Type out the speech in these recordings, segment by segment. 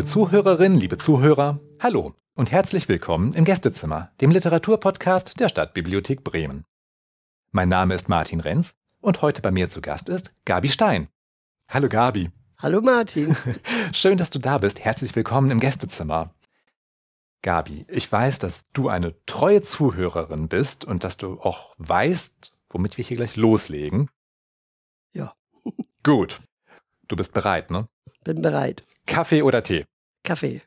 Liebe Zuhörerinnen, liebe Zuhörer, hallo und herzlich willkommen im Gästezimmer, dem Literaturpodcast der Stadtbibliothek Bremen. Mein Name ist Martin Renz und heute bei mir zu Gast ist Gabi Stein. Hallo Gabi. Hallo Martin. Schön, dass du da bist. Herzlich willkommen im Gästezimmer. Gabi, ich weiß, dass du eine treue Zuhörerin bist und dass du auch weißt, womit wir hier gleich loslegen. Ja. Gut. Du bist bereit, ne? Bin bereit. Kaffee oder Tee? Kaffee.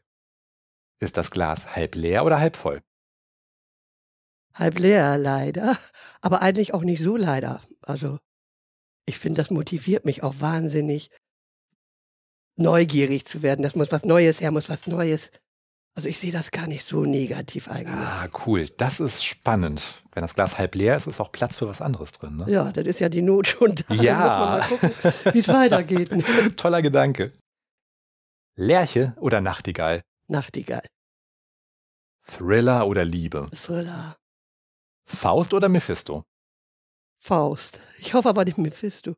Ist das Glas halb leer oder halb voll? Halb leer, leider. Aber eigentlich auch nicht so leider. Also, ich finde, das motiviert mich auch wahnsinnig, neugierig zu werden. Das muss was Neues her, muss was Neues. Also ich sehe das gar nicht so negativ eigentlich. Ah, cool. Das ist spannend. Wenn das Glas halb leer ist, ist auch Platz für was anderes drin. Ne? Ja, das ist ja die Not schon da. Ja. Dann muss man mal gucken, wie es weitergeht. Toller Gedanke. Lerche oder Nachtigall? Nachtigall. Thriller oder Liebe? Thriller. Faust oder Mephisto? Faust. Ich hoffe aber nicht Mephisto.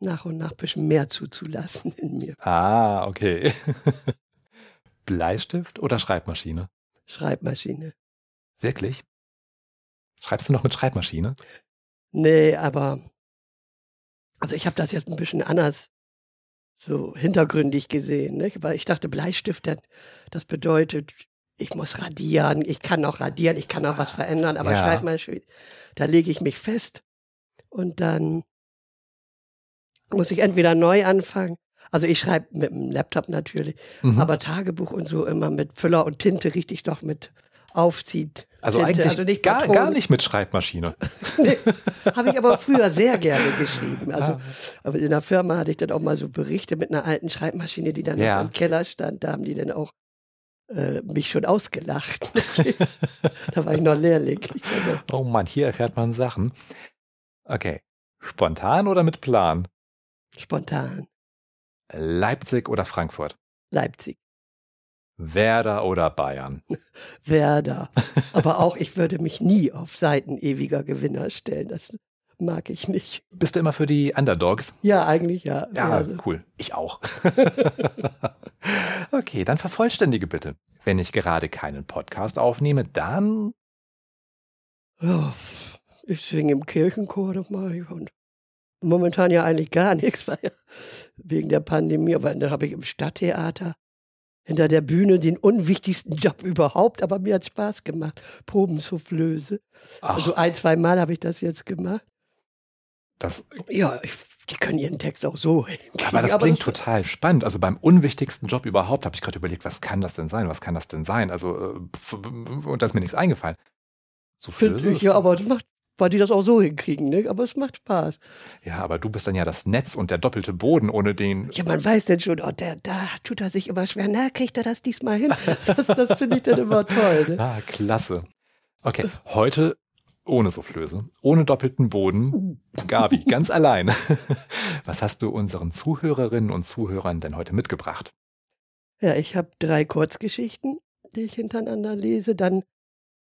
Nach und nach ein bisschen mehr zuzulassen in mir. Ah, okay. Bleistift oder Schreibmaschine? Schreibmaschine. Wirklich? Schreibst du noch mit Schreibmaschine? Nee, aber also ich habe das jetzt ein bisschen anders so hintergründig gesehen, nicht? weil ich dachte, Bleistift, das- das bedeutet, ich muss radieren, ich kann auch radieren, ich kann auch was verändern, aber Ja. Schreibmaschine, da lege ich mich fest und dann muss ich entweder neu anfangen. Also ich schreibe mit dem Laptop natürlich, Mhm. aber Tagebuch und so immer mit Füller und Tinte richtig doch mit aufzieht. also Tinte, eigentlich also nicht gar, gar nicht mit Schreibmaschine. Nee, habe ich aber früher sehr gerne geschrieben. Also, Ah. aber in der Firma hatte ich dann auch mal so Berichte mit einer alten Schreibmaschine, die dann Ja. im Keller stand. Da haben die dann auch äh, mich schon ausgelacht. da war ich noch Lehrling. Oh Mann, hier erfährt man Sachen. Okay. Spontan oder mit Plan? spontan. Leipzig oder Frankfurt? Leipzig, Werder oder Bayern? Werder. Aber auch, ich würde mich nie auf Seiten ewiger Gewinner stellen. Das mag ich nicht. Bist du immer für die Underdogs? Ja, eigentlich ja. Ja, Also, cool. Ich auch. okay, dann vervollständige bitte. Wenn ich gerade keinen Podcast aufnehme, dann ja, ich singe im Kirchenchor, das mache ich. Und momentan ja eigentlich gar nichts, weil wegen der Pandemie. Aber dann habe ich im Stadttheater hinter der Bühne den unwichtigsten Job überhaupt. Aber mir hat Spaß gemacht. Probensoufflöse. ach, Also ein, zwei Mal habe ich das jetzt gemacht. das, Ja, ich, die können ihren Text auch so hinkriegen. aber das klingt total spannend. Also beim unwichtigsten Job überhaupt habe ich gerade überlegt, was kann das denn sein? Was kann das denn sein? Also äh, und da ist mir nichts eingefallen. So ich, ja, aber das macht, weil die das auch so hinkriegen, ne? Aber es macht Spaß. Ja, aber du bist dann ja das Netz und der doppelte Boden, ohne den. Ja, man weiß denn schon, oh, der, da tut er sich immer schwer. Na, kriegt er das diesmal hin? Das, das finde ich dann immer toll. Ne? Ah, klasse. Okay, heute ohne Soufflöse, ohne doppelten Boden. Gabi, ganz allein. Was hast du unseren Zuhörerinnen und Zuhörern denn heute mitgebracht? Ja, ich habe drei Kurzgeschichten, die ich hintereinander lese, dann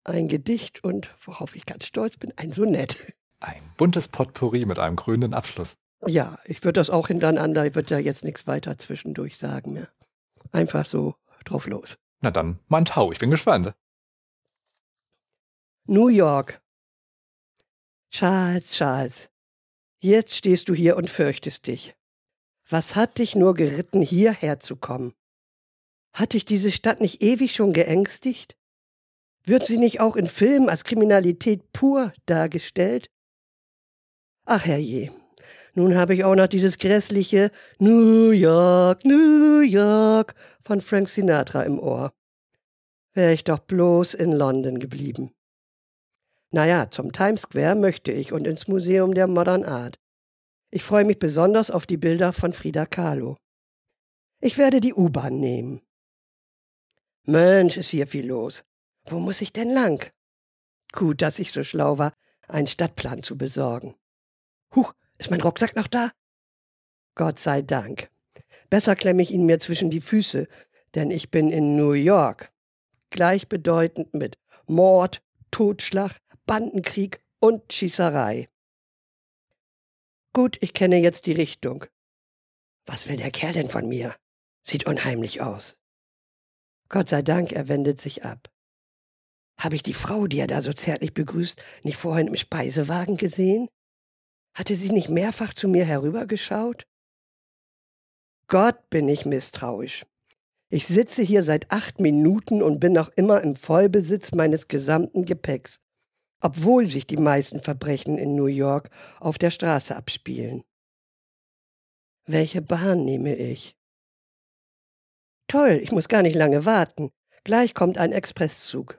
ein Gedicht und, worauf ich ganz stolz bin, ein Sonett. Ein buntes Potpourri mit einem krönenden Abschluss. Ja, ich würde das auch hintereinander, ich würde da jetzt nichts weiter zwischendurch sagen mehr. Einfach so drauf los. Na dann, mein Tau, ich bin gespannt. New York. Charles, Charles, jetzt stehst du hier und fürchtest dich. Was hat dich nur geritten, hierher zu kommen? Hat dich diese Stadt nicht ewig schon geängstigt? Wird sie nicht auch in Filmen als Kriminalität pur dargestellt? Ach herrje, nun habe ich auch noch dieses grässliche New York, New York von Frank Sinatra im Ohr. Wäre ich doch bloß in London geblieben. Naja, zum Times Square möchte ich und ins Museum der Modern Art. Ich freue mich besonders auf die Bilder von Frida Kahlo. Ich werde die U-Bahn nehmen. Mensch, ist hier viel los. Wo muss ich denn lang? Gut, dass ich so schlau war, einen Stadtplan zu besorgen. Huch, ist mein Rucksack noch da? Gott sei Dank. Besser klemme ich ihn mir zwischen die Füße, denn ich bin in New York. Gleichbedeutend mit Mord, Totschlag, Bandenkrieg und Schießerei. Gut, ich kenne jetzt die Richtung. Was will der Kerl denn von mir? Sieht unheimlich aus. Gott sei Dank, er wendet sich ab. Habe ich die Frau, die er da so zärtlich begrüßt, nicht vorhin im Speisewagen gesehen? Hatte sie nicht mehrfach zu mir herübergeschaut? Gott bin ich misstrauisch. Ich sitze hier seit acht Minuten und bin noch immer im Vollbesitz meines gesamten Gepäcks, obwohl sich die meisten Verbrechen in New York auf der Straße abspielen. Welche Bahn nehme ich? Toll, ich muss gar nicht lange warten. Gleich kommt ein Expresszug.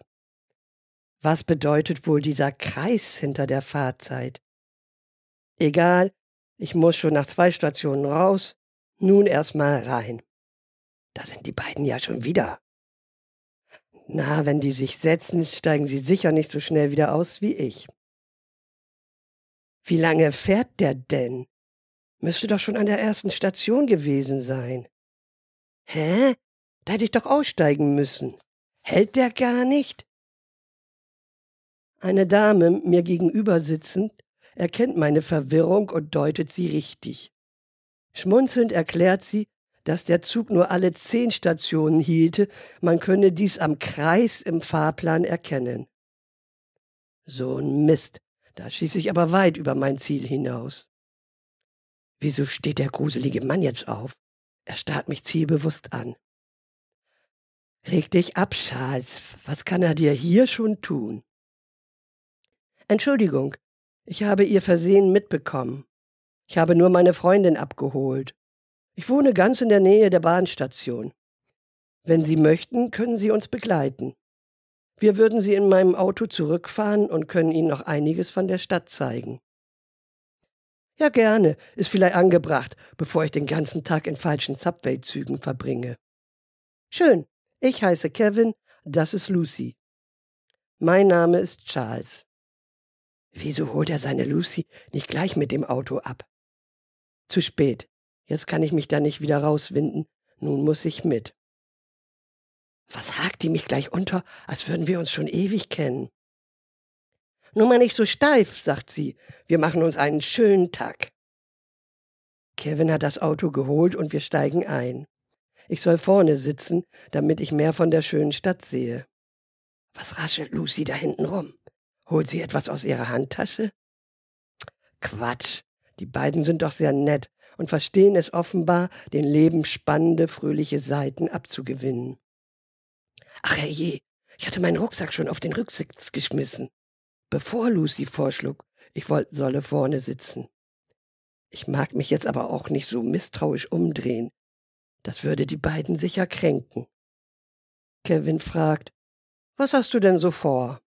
Was bedeutet wohl dieser Kreis hinter der Fahrzeit? Egal, ich muss schon nach zwei Stationen raus, nun erst mal rein. Da sind die beiden ja schon wieder. Na, wenn die sich setzen, steigen sie sicher nicht so schnell wieder aus wie ich. Wie lange fährt der denn? Müsste doch schon an der ersten Station gewesen sein. Hä? Da hätte ich doch aussteigen müssen. Hält der gar nicht? Eine Dame, mir gegenüber sitzend, erkennt meine Verwirrung und deutet sie richtig. Schmunzelnd erklärt sie, dass der Zug nur alle zehn Stationen hielte, man könne dies am Kreis im Fahrplan erkennen. So ein Mist, da schieße ich aber weit über mein Ziel hinaus. Wieso steht der gruselige Mann jetzt auf? Er starrt mich zielbewusst an. Reg dich ab, Charles. Was kann er dir hier schon tun? Entschuldigung, ich habe Ihr Versehen mitbekommen. Ich habe nur meine Freundin abgeholt. Ich wohne ganz in der Nähe der Bahnstation. Wenn Sie möchten, können Sie uns begleiten. Wir würden Sie in meinem Auto zurückfahren und können Ihnen noch einiges von der Stadt zeigen. Ja, gerne. Ist vielleicht angebracht, bevor ich den ganzen Tag in falschen Subway-Zügen verbringe. Schön. Ich heiße Kevin, das ist Lucy. Mein Name ist Charles. Wieso holt er seine Lucy nicht gleich mit dem Auto ab? Zu spät. Jetzt kann ich mich da nicht wieder rauswinden. Nun muss ich mit. Was hakt die mich gleich unter, als würden wir uns schon ewig kennen? Nur mal nicht so steif, sagt sie. Wir machen uns einen schönen Tag. Kevin hat das Auto geholt und wir steigen ein. Ich soll vorne sitzen, damit ich mehr von der schönen Stadt sehe. Was raschelt Lucy da hinten rum? Holt sie etwas aus ihrer Handtasche? Quatsch. Die beiden sind doch sehr nett und verstehen es offenbar, den Leben spannende, fröhliche Seiten abzugewinnen. Ach herrje, ich hatte meinen Rucksack schon auf den Rücksitz geschmissen, bevor Lucy vorschlug, ich wollte solle vorne sitzen. Ich mag mich jetzt aber auch nicht so misstrauisch umdrehen. Das würde die beiden sicher kränken. Kevin fragt, was hast du denn so vor?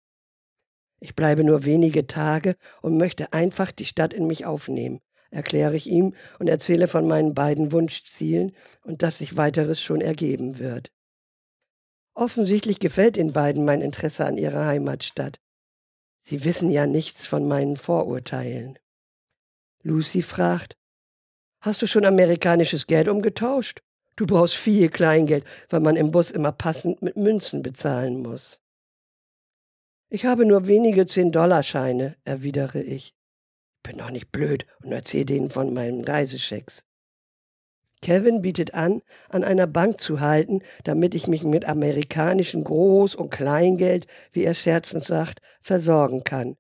Ich bleibe nur wenige Tage und möchte einfach die Stadt in mich aufnehmen, erkläre ich ihm und erzähle von meinen beiden Wunschzielen und dass sich weiteres schon ergeben wird. Offensichtlich gefällt den beiden mein Interesse an ihrer Heimatstadt. Sie wissen ja nichts von meinen Vorurteilen. Lucy fragt, Hast du schon amerikanisches Geld umgetauscht? Du brauchst viel Kleingeld, weil man im Bus immer passend mit Münzen bezahlen muss. Ich habe nur wenige Zehn-Dollar-Scheine, erwidere ich. Bin doch nicht blöd und erzähle denen von meinen Reisechecks. Kevin bietet an, an einer Bank zu halten, damit ich mich mit amerikanischem Groß- und Kleingeld, wie er scherzend sagt, versorgen kann.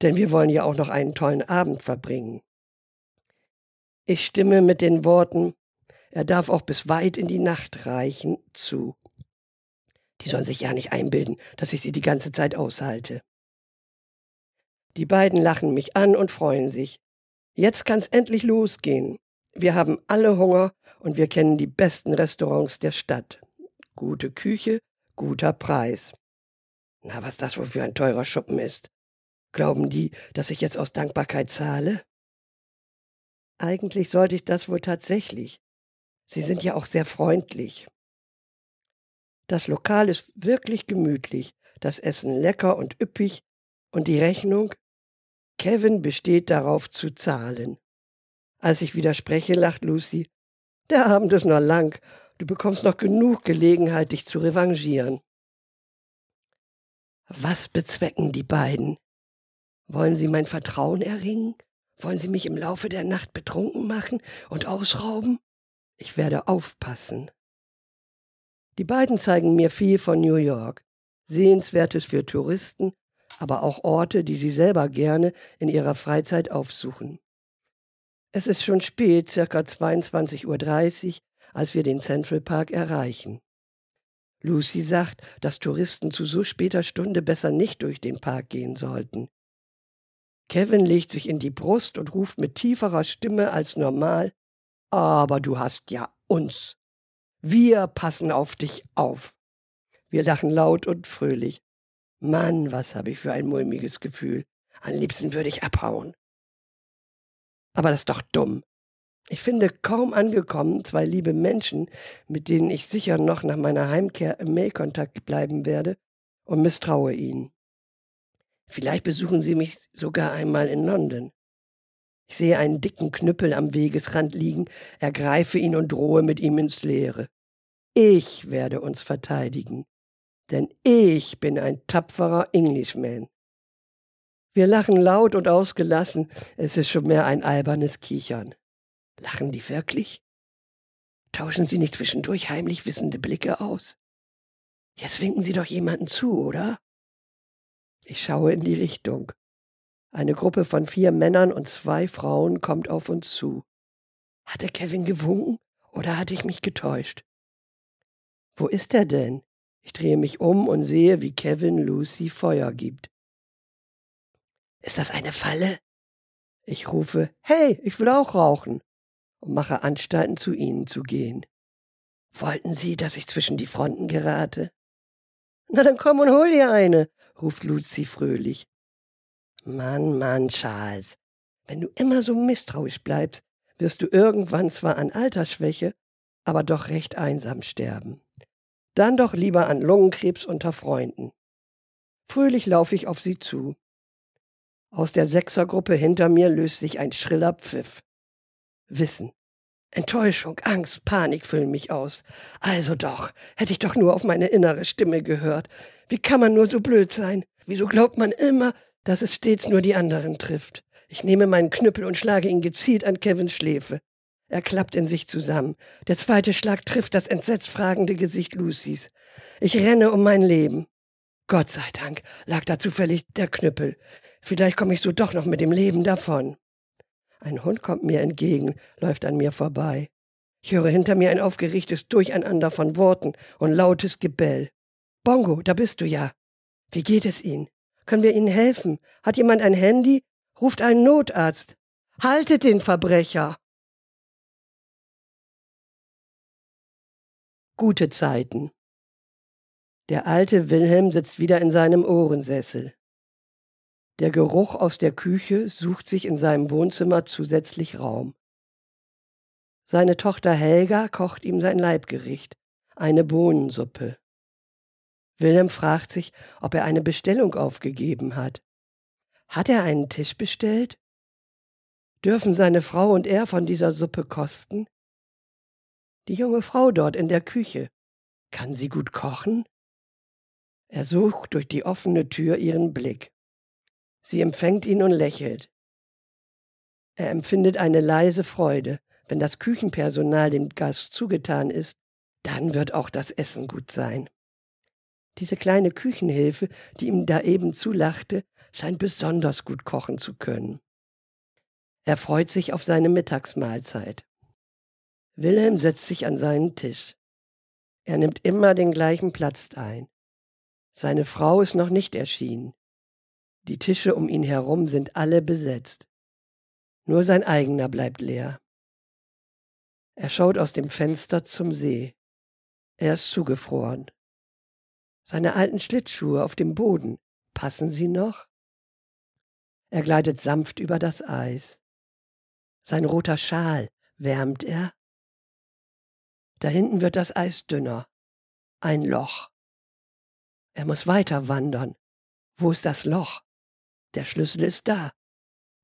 Denn wir wollen ja auch noch einen tollen Abend verbringen. Ich stimme mit den Worten, er darf auch bis weit in die Nacht reichen, zu. Die sollen sich ja nicht einbilden, dass ich sie die ganze Zeit aushalte. Die beiden lachen mich an und freuen sich. Jetzt kann's endlich losgehen. Wir haben alle Hunger und wir kennen die besten Restaurants der Stadt. Gute Küche, guter Preis. Na, was das wohl für ein teurer Schuppen ist. Glauben die, dass ich jetzt aus Dankbarkeit zahle? Eigentlich sollte ich das wohl tatsächlich. Sie sind ja auch sehr freundlich. Das Lokal ist wirklich gemütlich, das Essen lecker und üppig und die Rechnung? Kevin besteht darauf zu zahlen. Als ich widerspreche, lacht Lucy. Der Abend ist noch lang. Du bekommst noch genug Gelegenheit, dich zu revanchieren. Was bezwecken die beiden? Wollen sie mein Vertrauen erringen? Wollen sie mich im Laufe der Nacht betrunken machen und ausrauben? Ich werde aufpassen. Die beiden zeigen mir viel von New York. Sehenswertes für Touristen, aber auch Orte, die sie selber gerne in ihrer Freizeit aufsuchen. Es ist schon spät, circa 22.30 Uhr, als wir den Central Park erreichen. Lucy sagt, dass Touristen zu so später Stunde besser nicht durch den Park gehen sollten. Kevin legt sich in die Brust und ruft mit tieferer Stimme als normal, aber du hast ja uns. Wir passen auf dich auf. Wir lachen laut und fröhlich. Mann, was habe ich für ein mulmiges Gefühl. Am liebsten würde ich abhauen. Aber das ist doch dumm. Ich finde kaum angekommen zwei liebe Menschen, mit denen ich sicher noch nach meiner Heimkehr im Mailkontakt bleiben werde und misstraue ihnen. Vielleicht besuchen sie mich sogar einmal in London. Ich sehe einen dicken Knüppel am Wegesrand liegen, ergreife ihn und drohe mit ihm ins Leere. Ich werde uns verteidigen, denn ich bin ein tapferer Englishman. Wir lachen laut und ausgelassen, es ist schon mehr ein albernes Kichern. Lachen die wirklich? Tauschen sie nicht zwischendurch heimlich wissende Blicke aus? Jetzt winken sie doch jemanden zu, oder? Ich schaue in die Richtung. Eine Gruppe von vier Männern und zwei Frauen kommt auf uns zu. Hatte Kevin gewunken oder hatte ich mich getäuscht? Wo ist er denn? Ich drehe mich um und sehe, wie Kevin Lucy Feuer gibt. Ist das eine Falle? Ich rufe, hey, ich will auch rauchen und mache Anstalten, zu ihnen zu gehen. Wollten Sie, dass ich zwischen die Fronten gerate? Na dann komm und hol dir eine, ruft Lucy fröhlich. Mann, Mann, Charles, wenn du immer so misstrauisch bleibst, wirst du irgendwann zwar an Altersschwäche, aber doch recht einsam sterben. Dann doch lieber an Lungenkrebs unter Freunden. Fröhlich laufe ich auf sie zu. Aus der Sechsergruppe hinter mir löst sich ein schriller Pfiff. Wissen. Enttäuschung, Angst, Panik füllen mich aus. Also doch, hätte ich doch nur auf meine innere Stimme gehört. Wie kann man nur so blöd sein? Wieso glaubt man immer, dass es stets nur die anderen trifft. Ich nehme meinen Knüppel und schlage ihn gezielt an Kevins Schläfe. Er klappt in sich zusammen. Der zweite Schlag trifft das entsetzt fragende Gesicht Lucys. Ich renne um mein Leben. Gott sei Dank lag da zufällig der Knüppel. Vielleicht komme ich so doch noch mit dem Leben davon. Ein Hund kommt mir entgegen, läuft an mir vorbei. Ich höre hinter mir ein aufgerichtes Durcheinander von Worten und lautes Gebell. Bongo, da bist du ja. Wie geht es Ihnen? Können wir Ihnen helfen? Hat jemand ein Handy? Ruft einen Notarzt. Haltet den Verbrecher. Gute Zeiten. Der alte Wilhelm sitzt wieder in seinem Ohrensessel. Der Geruch aus der Küche sucht sich in seinem Wohnzimmer zusätzlich Raum. Seine Tochter Helga kocht ihm sein Leibgericht, eine Bohnensuppe. Wilhelm fragt sich, ob er eine Bestellung aufgegeben hat. Hat er einen Tisch bestellt? Dürfen seine Frau und er von dieser Suppe kosten? Die junge Frau dort in der Küche, kann sie gut kochen? Er sucht durch die offene Tür ihren Blick. Sie empfängt ihn und lächelt. Er empfindet eine leise Freude. Wenn das Küchenpersonal dem Gast zugetan ist, dann wird auch das Essen gut sein. Diese kleine Küchenhilfe, die ihm da eben zulachte, scheint besonders gut kochen zu können. Er freut sich auf seine Mittagsmahlzeit. Wilhelm setzt sich an seinen Tisch. Er nimmt immer den gleichen Platz ein. Seine Frau ist noch nicht erschienen. Die Tische um ihn herum sind alle besetzt. Nur sein eigener bleibt leer. Er schaut aus dem Fenster zum See. Er ist zugefroren. Seine alten Schlittschuhe auf dem Boden, passen sie noch? Er gleitet sanft über das Eis. Sein roter Schal, wärmt er? Da hinten wird das Eis dünner. Ein Loch. Er muss weiter wandern. Wo ist das Loch? Der Schlüssel ist da.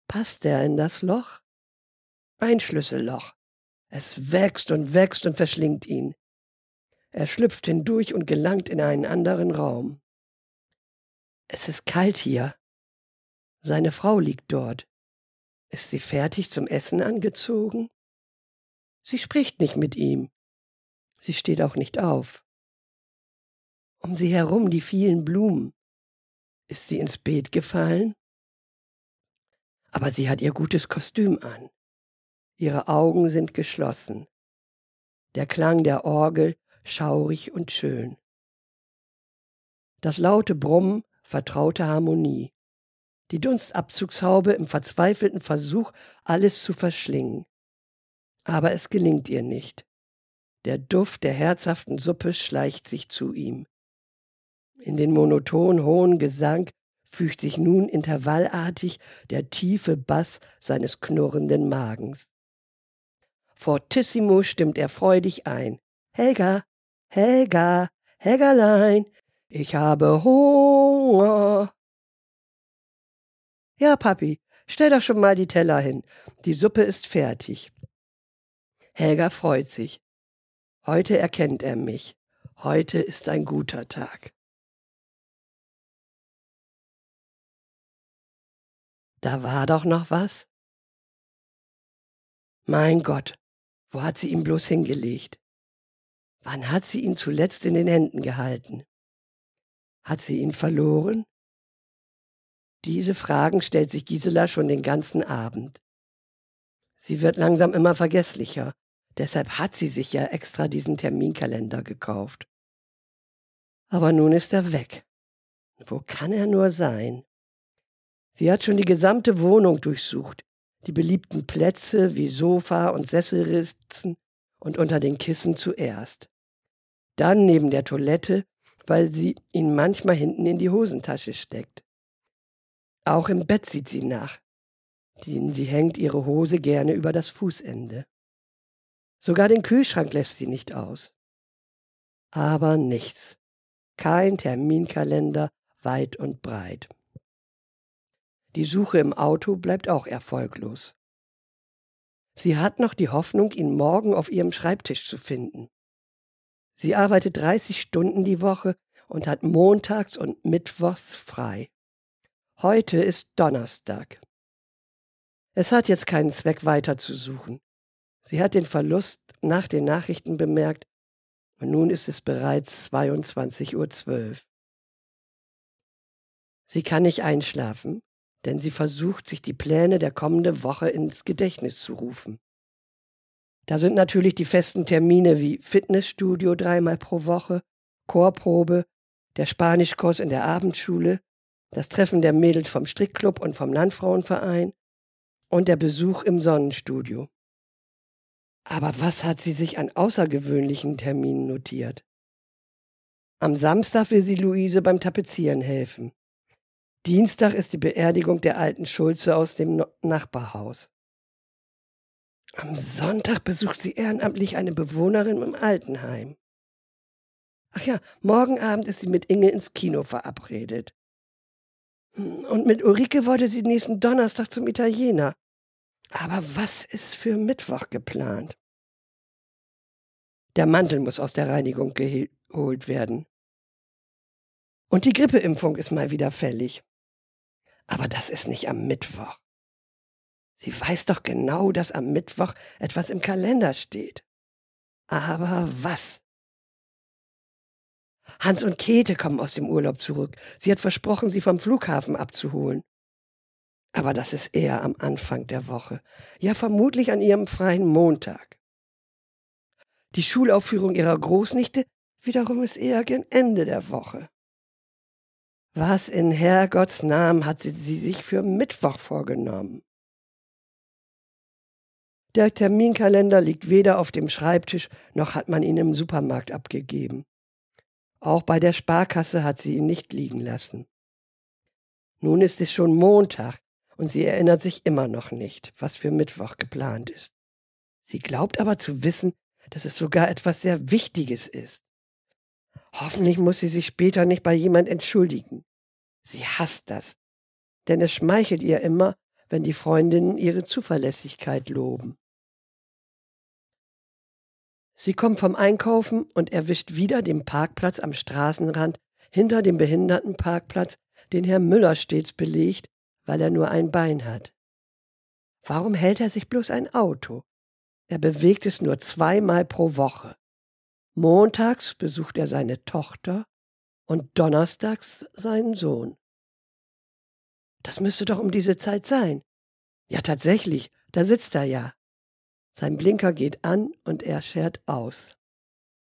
Passt er in das Loch? Ein Schlüsselloch. Es wächst und wächst und verschlingt ihn. Er schlüpft hindurch und gelangt in einen anderen Raum. Es ist kalt hier. Seine Frau liegt dort. Ist sie fertig zum Essen angezogen? Sie spricht nicht mit ihm. Sie steht auch nicht auf. Um sie herum die vielen Blumen. Ist sie ins Beet gefallen? Aber sie hat ihr gutes Kostüm an. Ihre Augen sind geschlossen. Der Klang der Orgel schaurig und schön. Das laute Brummen vertraute Harmonie. Die Dunstabzugshaube im verzweifelten Versuch, alles zu verschlingen. Aber es gelingt ihr nicht. Der Duft der herzhaften Suppe schleicht sich zu ihm. In den monoton hohen Gesang fügt sich nun intervallartig der tiefe Bass seines knurrenden Magens. Fortissimo stimmt er freudig ein. Helga, Helga, Helgerlein, ich habe Hunger. Ja, Papi, stell doch schon mal die Teller hin. Die Suppe ist fertig. Helga freut sich. Heute erkennt er mich. Heute ist ein guter Tag. Da war doch noch was? Mein Gott, wo hat sie ihn bloß hingelegt? Wann hat sie ihn zuletzt in den Händen gehalten? Hat sie ihn verloren? Diese Fragen stellt sich Gisela schon den ganzen Abend. Sie wird langsam immer vergesslicher, deshalb hat sie sich ja extra diesen Terminkalender gekauft. Aber nun ist er weg. Wo kann er nur sein? Sie hat schon die gesamte Wohnung durchsucht, die beliebten Plätze wie Sofa und Sesselritzen und unter den Kissen zuerst. Dann neben der Toilette weil sie ihn manchmal hinten in die Hosentasche steckt. Auch im Bett sieht sie nach, denn sie hängt ihre Hose gerne über das Fußende. Sogar den Kühlschrank lässt sie nicht aus. Aber nichts. Kein Terminkalender weit und breit. Die Suche im Auto bleibt auch erfolglos. Sie hat noch die Hoffnung, ihn morgen auf ihrem Schreibtisch zu finden. Sie arbeitet 30 Stunden die Woche und hat montags und mittwochs frei. Heute ist Donnerstag. Es hat jetzt keinen Zweck weiter zu suchen. Sie hat den Verlust nach den Nachrichten bemerkt und nun ist es bereits 22.12 Uhr. Sie kann nicht einschlafen, denn sie versucht, sich die Pläne der kommenden Woche ins Gedächtnis zu rufen. Da sind natürlich die festen Termine wie Fitnessstudio dreimal pro Woche, Chorprobe, der Spanischkurs in der Abendschule, das Treffen der Mädels vom Strickclub und vom Landfrauenverein und der Besuch im Sonnenstudio. Aber was hat sie sich an außergewöhnlichen Terminen notiert? Am Samstag will sie Luise beim Tapezieren helfen. Dienstag ist die Beerdigung der alten Schulze aus dem Nachbarhaus. Am Sonntag besucht sie ehrenamtlich eine Bewohnerin im Altenheim. Ach ja, morgen Abend ist sie mit Inge ins Kino verabredet. Und mit Ulrike wollte sie nächsten Donnerstag zum Italiener. Aber was ist für Mittwoch geplant? Der Mantel muss aus der Reinigung geholt werden. Und die Grippeimpfung ist mal wieder fällig. Aber das ist nicht am Mittwoch. Sie weiß doch genau, dass am Mittwoch etwas im Kalender steht. Aber was? Hans und Käthe kommen aus dem Urlaub zurück. Sie hat versprochen, sie vom Flughafen abzuholen. Aber das ist eher am Anfang der Woche. Ja, vermutlich an ihrem freien Montag. Die Schulaufführung ihrer Großnichte wiederum ist eher gegen Ende der Woche. Was in Herrgotts Namen hat sie, sich für Mittwoch vorgenommen? Der Terminkalender liegt weder auf dem Schreibtisch, noch hat man ihn im Supermarkt abgegeben. Auch bei der Sparkasse hat sie ihn nicht liegen lassen. Nun ist es schon Montag und sie erinnert sich immer noch nicht, was für Mittwoch geplant ist. Sie glaubt aber zu wissen, dass es sogar etwas sehr Wichtiges ist. Hoffentlich muss sie sich später nicht bei jemand entschuldigen. Sie hasst das, denn es schmeichelt ihr immer, wenn die Freundinnen ihre Zuverlässigkeit loben. Sie kommt vom Einkaufen und erwischt wieder den Parkplatz am Straßenrand hinter dem Behindertenparkplatz, den Herr Müller stets belegt, weil er nur ein Bein hat. Warum hält er sich bloß ein Auto? Er bewegt es nur zweimal pro Woche. Montags besucht er seine Tochter und donnerstags seinen Sohn. Das müsste doch um diese Zeit sein. Ja, tatsächlich, da sitzt er ja. Sein Blinker geht an und er schert aus.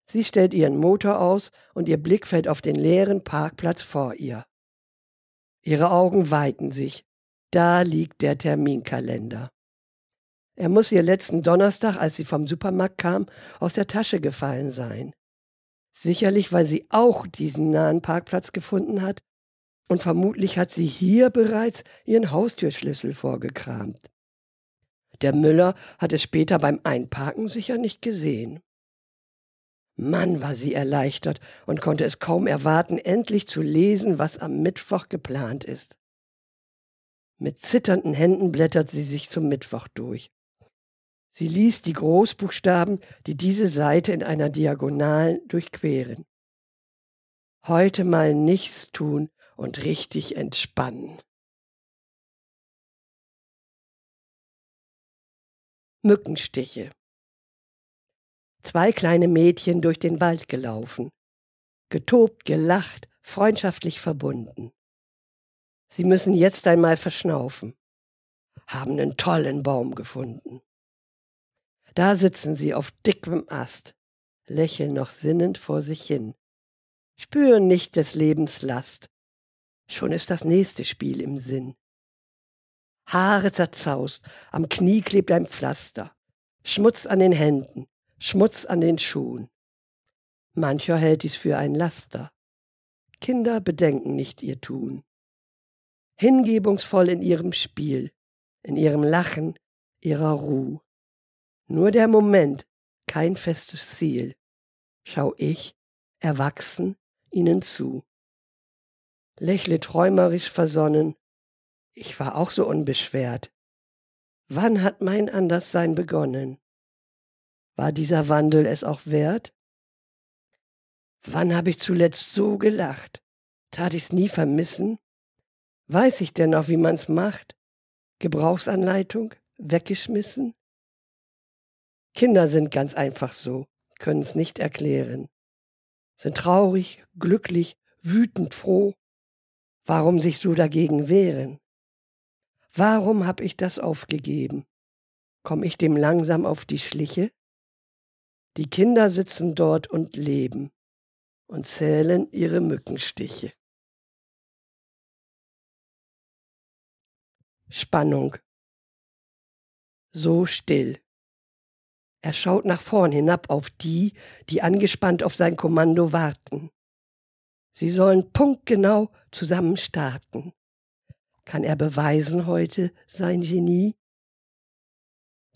Sie stellt ihren Motor aus und ihr Blick fällt auf den leeren Parkplatz vor ihr. Ihre Augen weiten sich. Da liegt der Terminkalender. Er muss ihr letzten Donnerstag, als sie vom Supermarkt kam, aus der Tasche gefallen sein. Sicherlich, weil sie auch diesen nahen Parkplatz gefunden hat, und vermutlich hat sie hier bereits ihren Haustürschlüssel vorgekramt. Der Müller hat es später beim Einparken sicher nicht gesehen. Mann, war sie erleichtert und konnte es kaum erwarten, endlich zu lesen, was am Mittwoch geplant ist. Mit zitternden Händen blättert sie sich zum Mittwoch durch. Sie liest die Großbuchstaben, die diese Seite in einer Diagonalen durchqueren. Heute mal nichts tun und richtig entspannen. Mückenstiche. Zwei kleine Mädchen durch den Wald gelaufen, getobt, gelacht, freundschaftlich verbunden. Sie müssen jetzt einmal verschnaufen, haben einen tollen Baum gefunden. Da sitzen sie auf dickem Ast, lächeln noch sinnend vor sich hin, spüren nicht des Lebens Last. Schon ist das nächste Spiel im Sinn. Haare zerzaust, am Knie klebt ein Pflaster, Schmutz an den Händen, Schmutz an den Schuhen. Mancher hält dies für ein Laster. Kinder bedenken nicht ihr Tun. Hingebungsvoll in ihrem Spiel, in ihrem Lachen, ihrer Ruh. Nur der Moment, kein festes Ziel. Schau ich, erwachsen, ihnen zu. Lächle träumerisch versonnen. Ich war auch so unbeschwert. Wann hat mein Anderssein begonnen? War dieser Wandel es auch wert? Wann habe ich zuletzt so gelacht? Tat ich's nie vermissen? Weiß ich denn noch, wie man's macht? Gebrauchsanleitung? Weggeschmissen? Kinder sind ganz einfach so, können's nicht erklären. Sind traurig, glücklich, wütend, froh. Warum sich so dagegen wehren? Warum hab ich das aufgegeben? Komm ich dem langsam auf die Schliche? Die Kinder sitzen dort und leben und zählen ihre Mückenstiche. Spannung. So still. Er schaut nach vorn hinab auf die, die angespannt auf sein Kommando warten. Sie sollen punktgenau zusammen starten. Kann er beweisen heute sein Genie?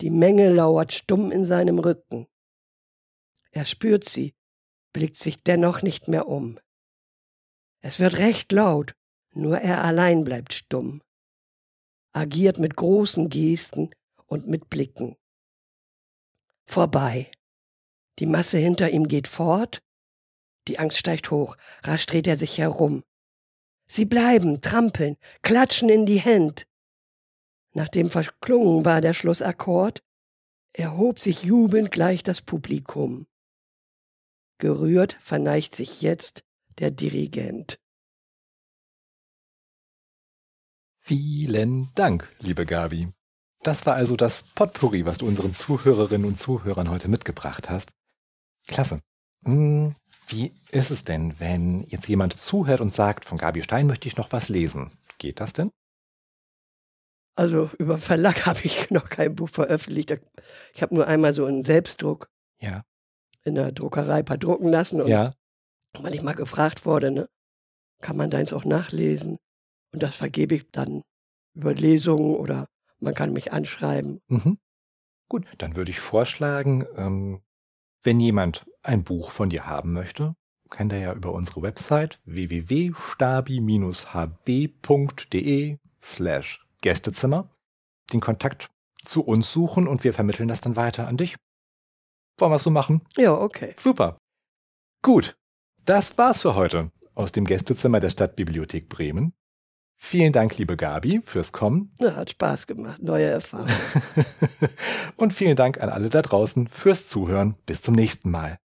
Die Menge lauert stumm in seinem Rücken. Er spürt sie, blickt sich dennoch nicht mehr um. Es wird recht laut, nur er allein bleibt stumm, agiert mit großen Gesten und mit Blicken vorbei. Die Masse hinter ihm geht fort. Die Angst steigt hoch. Rasch dreht er sich herum. Sie bleiben, trampeln, klatschen in die Hände. Nachdem verklungen war der Schlussakkord, erhob sich jubelnd gleich das Publikum. Gerührt verneigt sich jetzt der Dirigent. Vielen Dank, liebe Gabi. Das war also das Potpourri, was du unseren Zuhörerinnen und Zuhörern heute mitgebracht hast. Klasse. Hm, wie ist es denn, wenn jetzt jemand zuhört und sagt, von Gabi Stein möchte ich noch was lesen? Geht das denn? Also über Verlag habe ich noch kein Buch veröffentlicht. Ich habe nur einmal so einen Selbstdruck ja. in der Druckerei ein paar drucken lassen. Und ja. weil ich mal gefragt wurde, ne, kann man deins auch nachlesen? Und das vergebe ich dann über Lesungen oder man kann mich anschreiben. Mhm. Gut, dann würde ich vorschlagen, ähm, wenn jemand ein Buch von dir haben möchte, kann der ja über unsere Website www.stabi-hb.de slash Gästezimmer den Kontakt zu uns suchen und wir vermitteln das dann weiter an dich. Wollen wir es so machen? Ja, okay. Super. Gut, das war's für heute aus dem Gästezimmer der Stadtbibliothek Bremen. Vielen Dank, liebe Gabi, fürs Kommen. Ja, hat Spaß gemacht, neue Erfahrungen. Und vielen Dank an alle da draußen fürs Zuhören. Bis zum nächsten Mal.